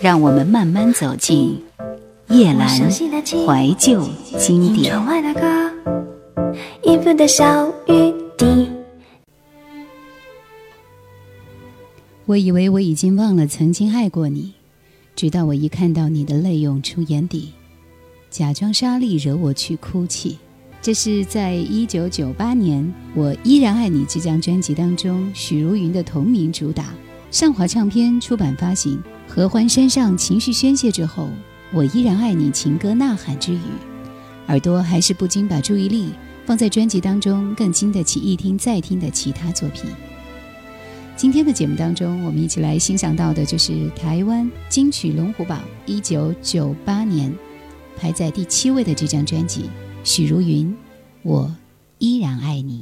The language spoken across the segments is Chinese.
让我们慢慢走进叶阑怀旧经典。我以为我已经忘了曾经爱过你，直到我一看到你的泪涌出眼底，假装沙粒惹我去哭泣。这是在一九九八年《我依然爱你》这张专辑当中，许茹芸的同名主打。上华唱片出版发行，《合欢山上情绪宣泄之后，我依然爱你情歌呐喊之余，耳朵还是不禁把注意力放在专辑当中更经得起一听再听的其他作品。今天的节目当中，我们一起来欣赏到的就是台湾金曲龙虎榜一九九八年排在第七位的这张专辑，许茹芸《我依然爱你》。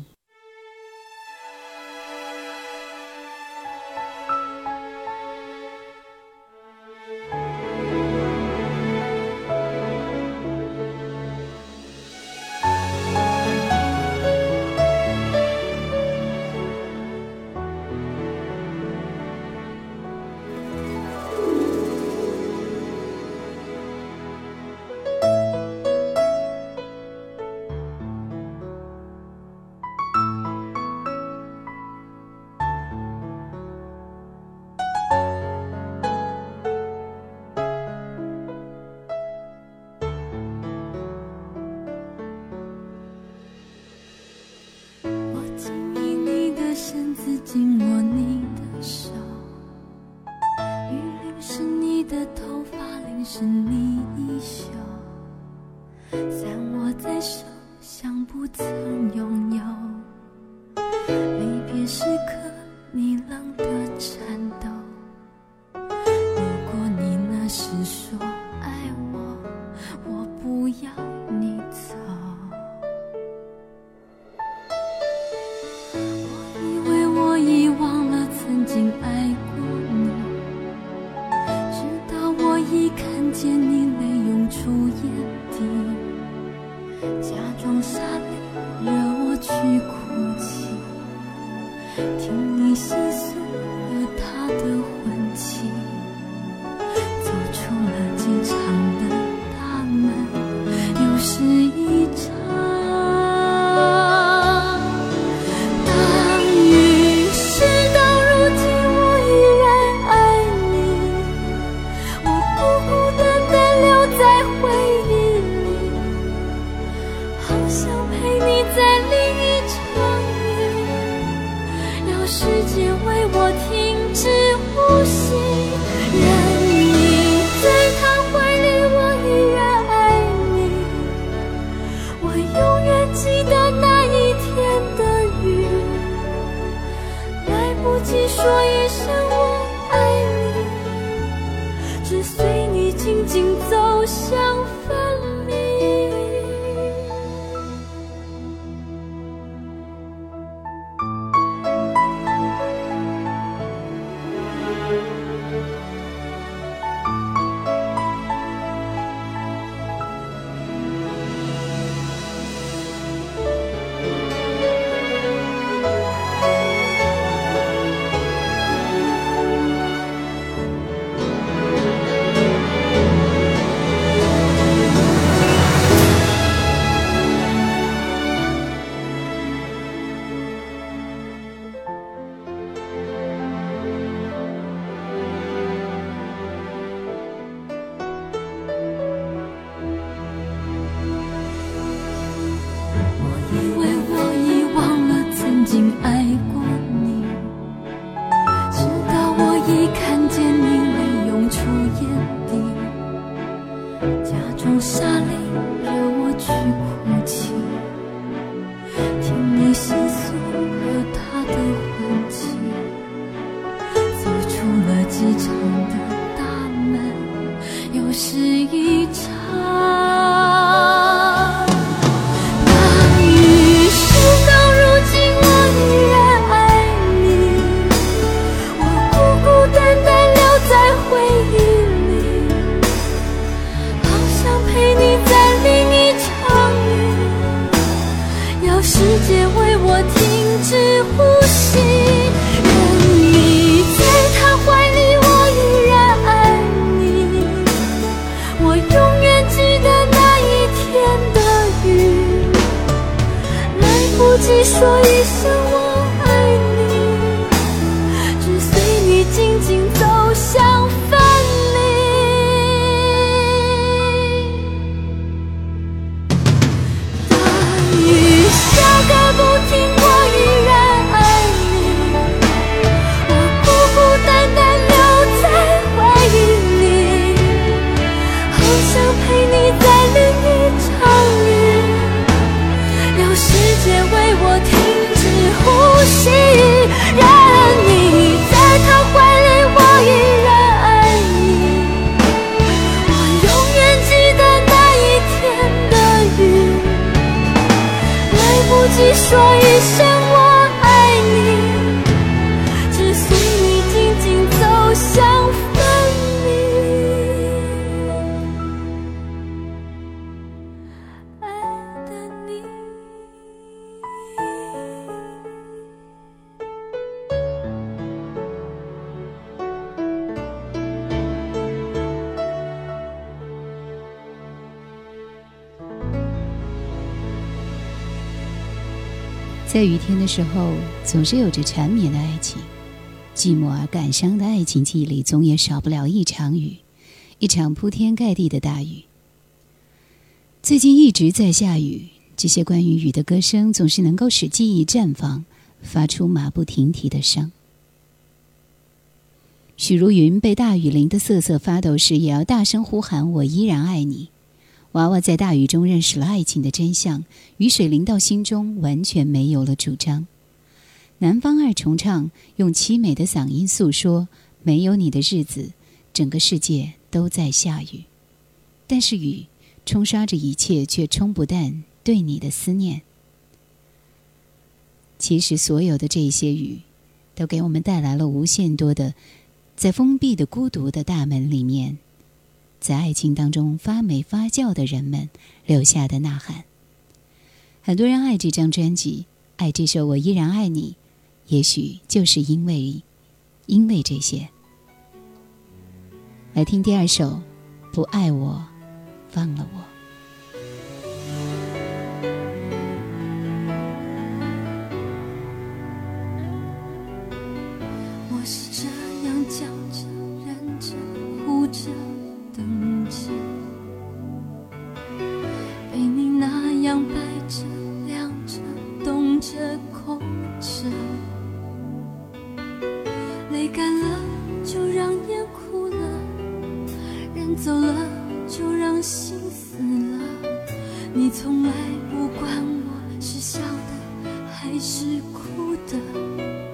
细诉了他的婚期。是随你静静走向爱过。世界为我停止呼吸，任你在他怀里，我依然爱你。我永远记得那一天的雨，来不及说一声我。在雨天的时候，总是有着缠绵的爱情，寂寞而感伤的爱情记忆里，总也少不了一场雨，一场铺天盖地的大雨。最近一直在下雨，这些关于雨的歌声，总是能够使记忆绽放，发出马不停蹄的声。许茹芸被大雨淋得瑟瑟发抖时，也要大声呼喊：“我依然爱你。”娃娃在大雨中认识了爱情的真相，雨水淋到心中，完全没有了主张。南方二重唱用凄美的嗓音诉说：没有你的日子，整个世界都在下雨。但是雨冲刷着一切，却冲不淡对你的思念。其实，所有的这些雨，都给我们带来了无限多的，在封闭的孤独的大门里面。在爱情当中发霉发酵的人们留下的呐喊。很多人爱这张专辑，爱这首《我依然爱你》，也许就是因为，因为这些。来听第二首，《不爱我，放了我》。还是哭的。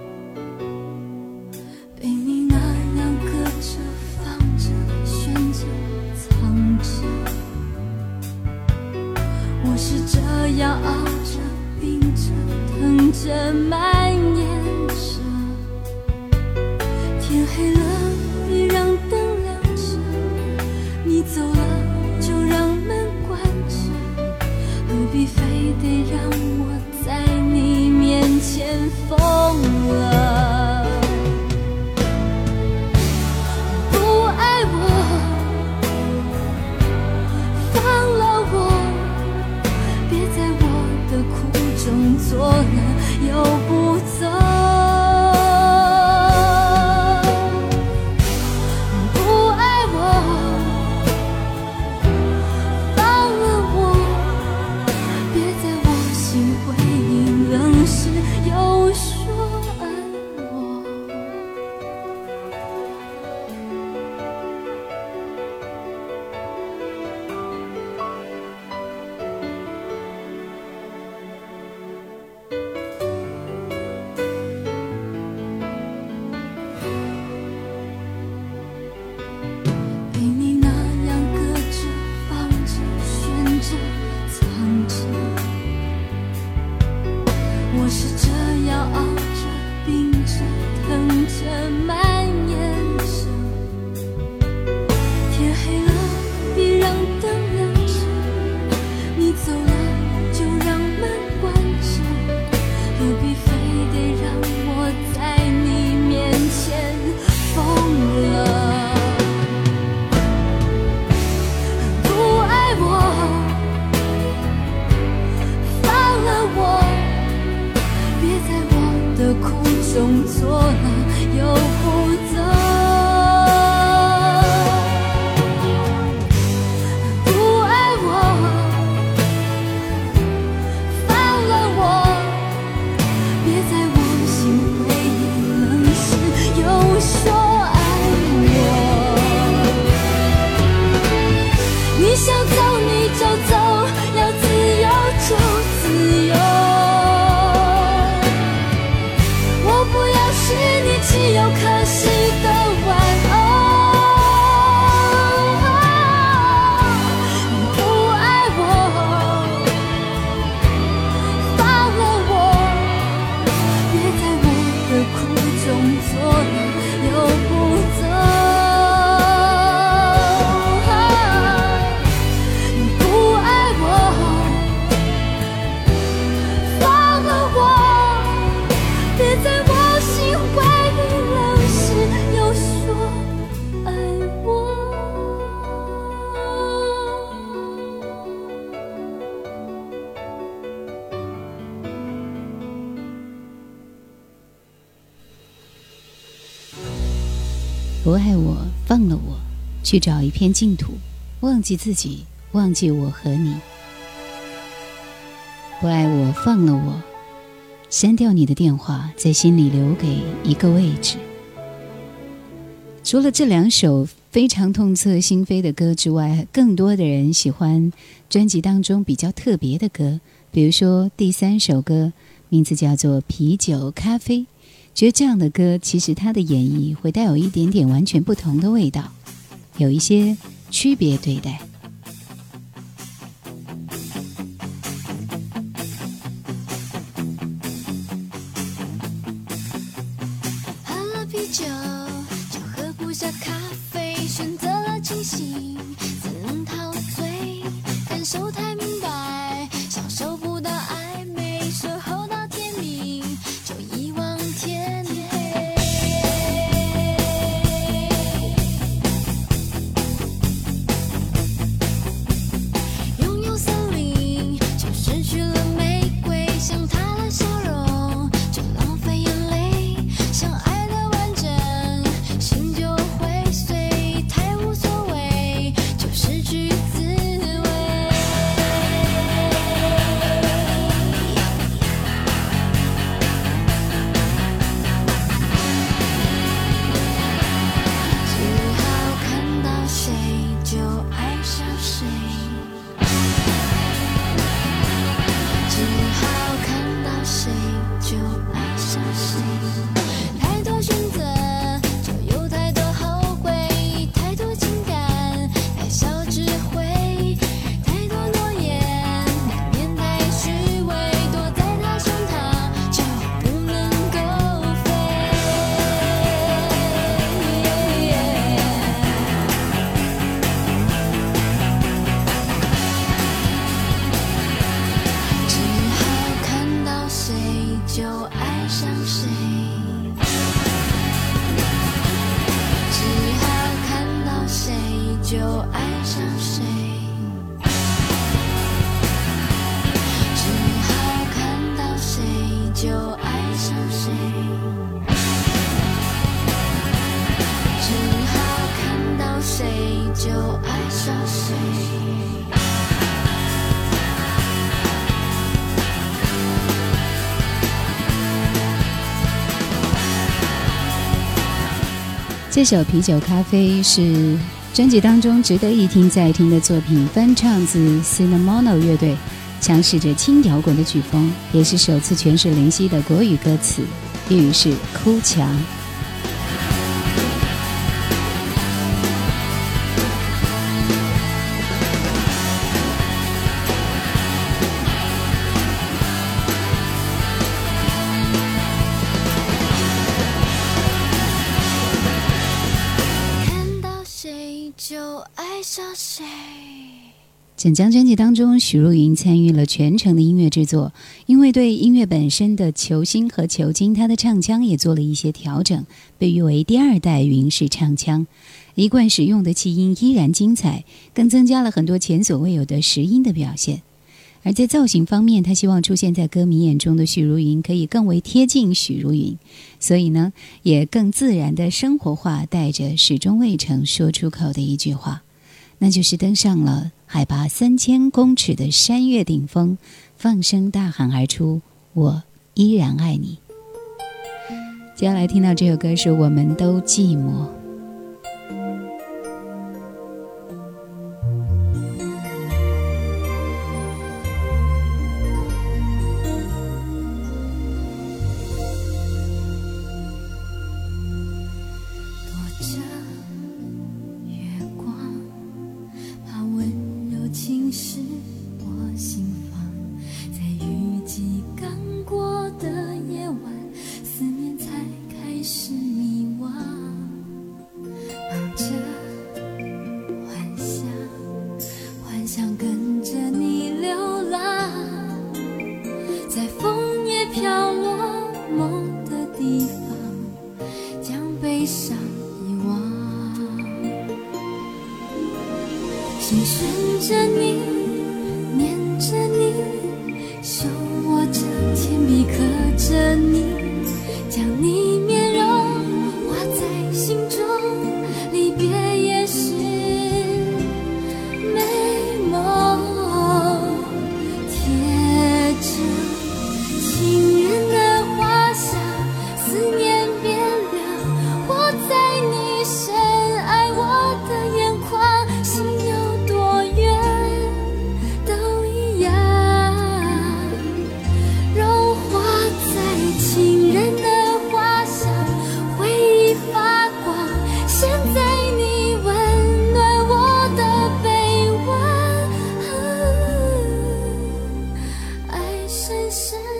不爱我，放了我，去找一片净土，忘记自己，忘记我和你。不爱我，放了我，删掉你的电话，在心里留给一个位置。除了这两首非常痛彻心扉的歌之外，更多的人喜欢专辑当中比较特别的歌，比如说第三首歌，名字叫做《啤酒咖啡》。觉得这样的歌，其实它的演绎会带有一点点完全不同的味道，有一些区别对待。喝了啤酒，就喝不下咖谁。这首《啤酒咖啡》是专辑当中值得一听再听的作品，翻唱自 Cinnamon 乐队，强势着轻摇滚的曲风，也是首次诠释林夕的国语歌词，粤语是“哭墙”。整张专辑当中，许茹芸参与了全程的音乐制作，因为对音乐本身的求新和求精，她的唱腔也做了一些调整，被誉为第二代云式唱腔。一贯使用的气音依然精彩，更增加了很多前所未有的实音的表现。而在造型方面，他希望出现在歌迷眼中的许茹芸可以更为贴近许茹芸，所以呢，也更自然的生活化，带着始终未曾说出口的一句话。那就是登上了海拔三千公尺的山岳顶峰，放声大喊而出：“我依然爱你。”接下来听到这首歌是我们都寂寞。顺着你，念着你，手握着铅笔刻着你，深。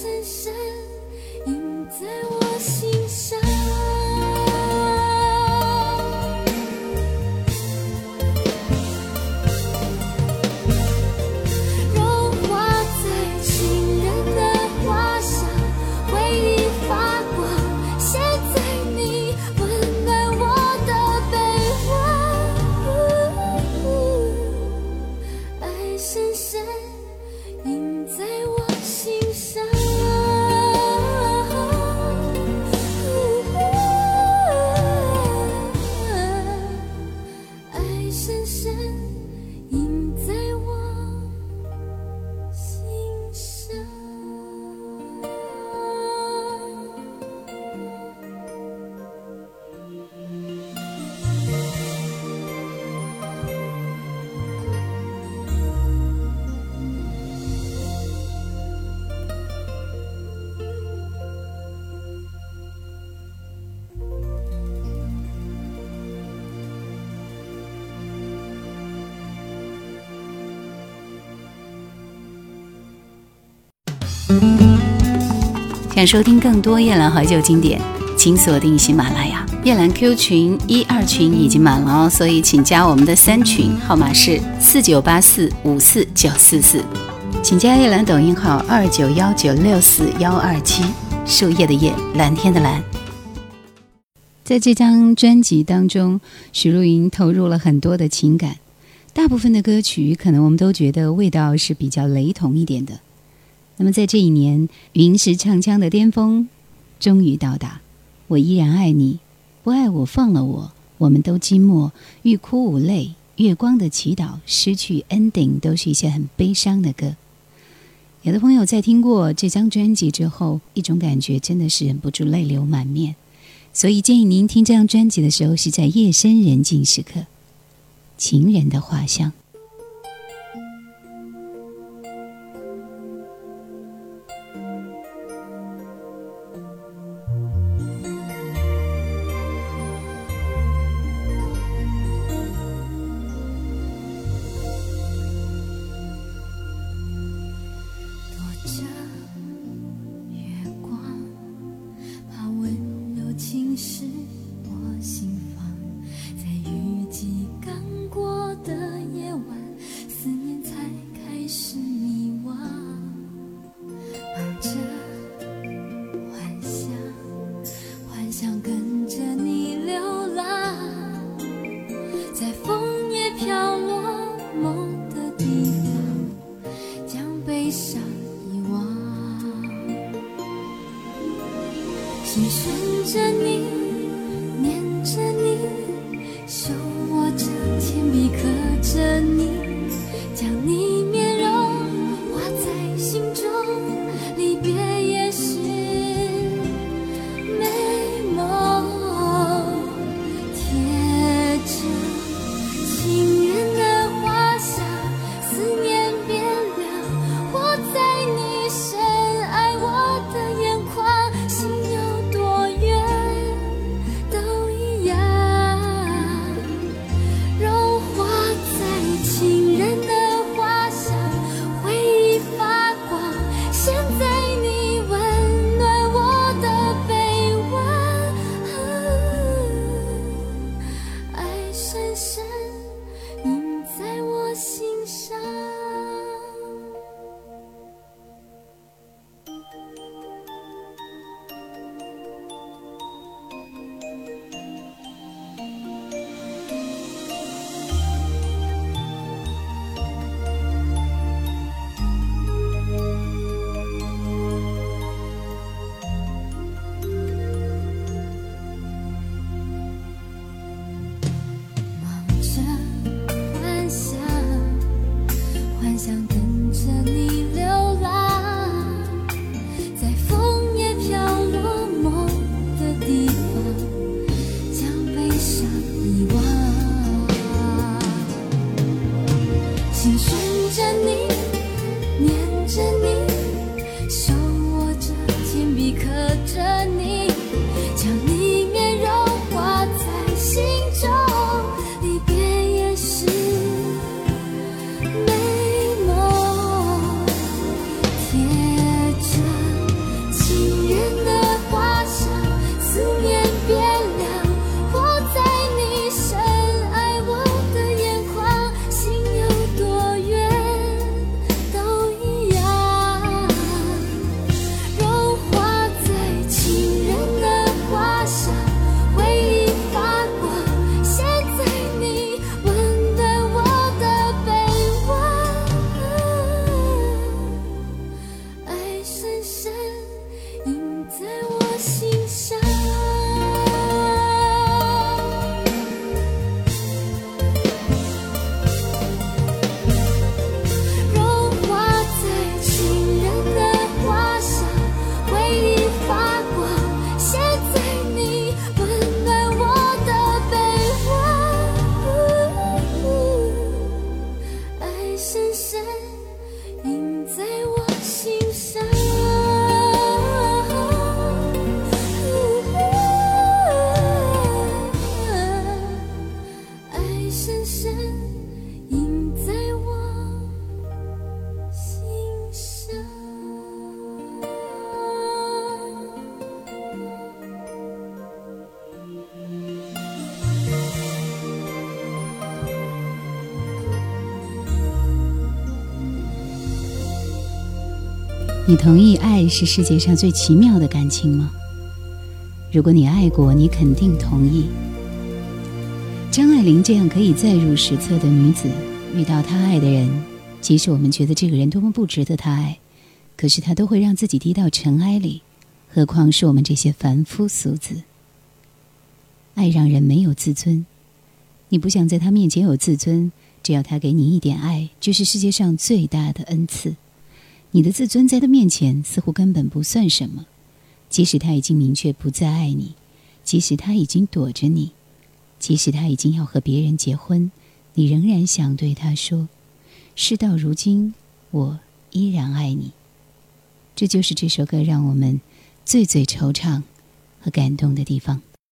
深深印在我想收听更多夜兰怀旧经典，请锁定喜马拉雅。夜兰 Q 群一二群已经满了哦，所以请加我们的三群，号码是四九八四五四九四四。请加夜兰抖音号二九幺九六四幺二七，树叶的叶，蓝天的蓝。在这张专辑当中，许茹芸投入了很多的情感，大部分的歌曲可能我们都觉得味道是比较雷同一点的。那么在这一年，云石唱腔的巅峰终于到达。我依然爱你，不爱我放了我，我们都寂寞，欲哭无泪，月光的祈祷，失去 ending 都是一些很悲伤的歌。有的朋友在听过这张专辑之后，一种感觉真的是忍不住泪流满面。所以建议您听这张专辑的时候是在夜深人静时刻，情人的画像。你同意爱是世界上最奇妙的感情吗？如果你爱过，你肯定同意。张爱玲这样可以载入史册的女子，遇到她爱的人，即使我们觉得这个人多么不值得她爱，可是她都会让自己低到尘埃里，何况是我们这些凡夫俗子？爱让人没有自尊，你不想在他面前有自尊，只要他给你一点爱，就是世界上最大的恩赐。你的自尊在他面前似乎根本不算什么，即使他已经明确不再爱你，即使他已经躲着你。即使他已经要和别人结婚，你仍然想对他说：“事到如今，我依然爱你。”这就是这首歌让我们最最惆怅和感动的地方。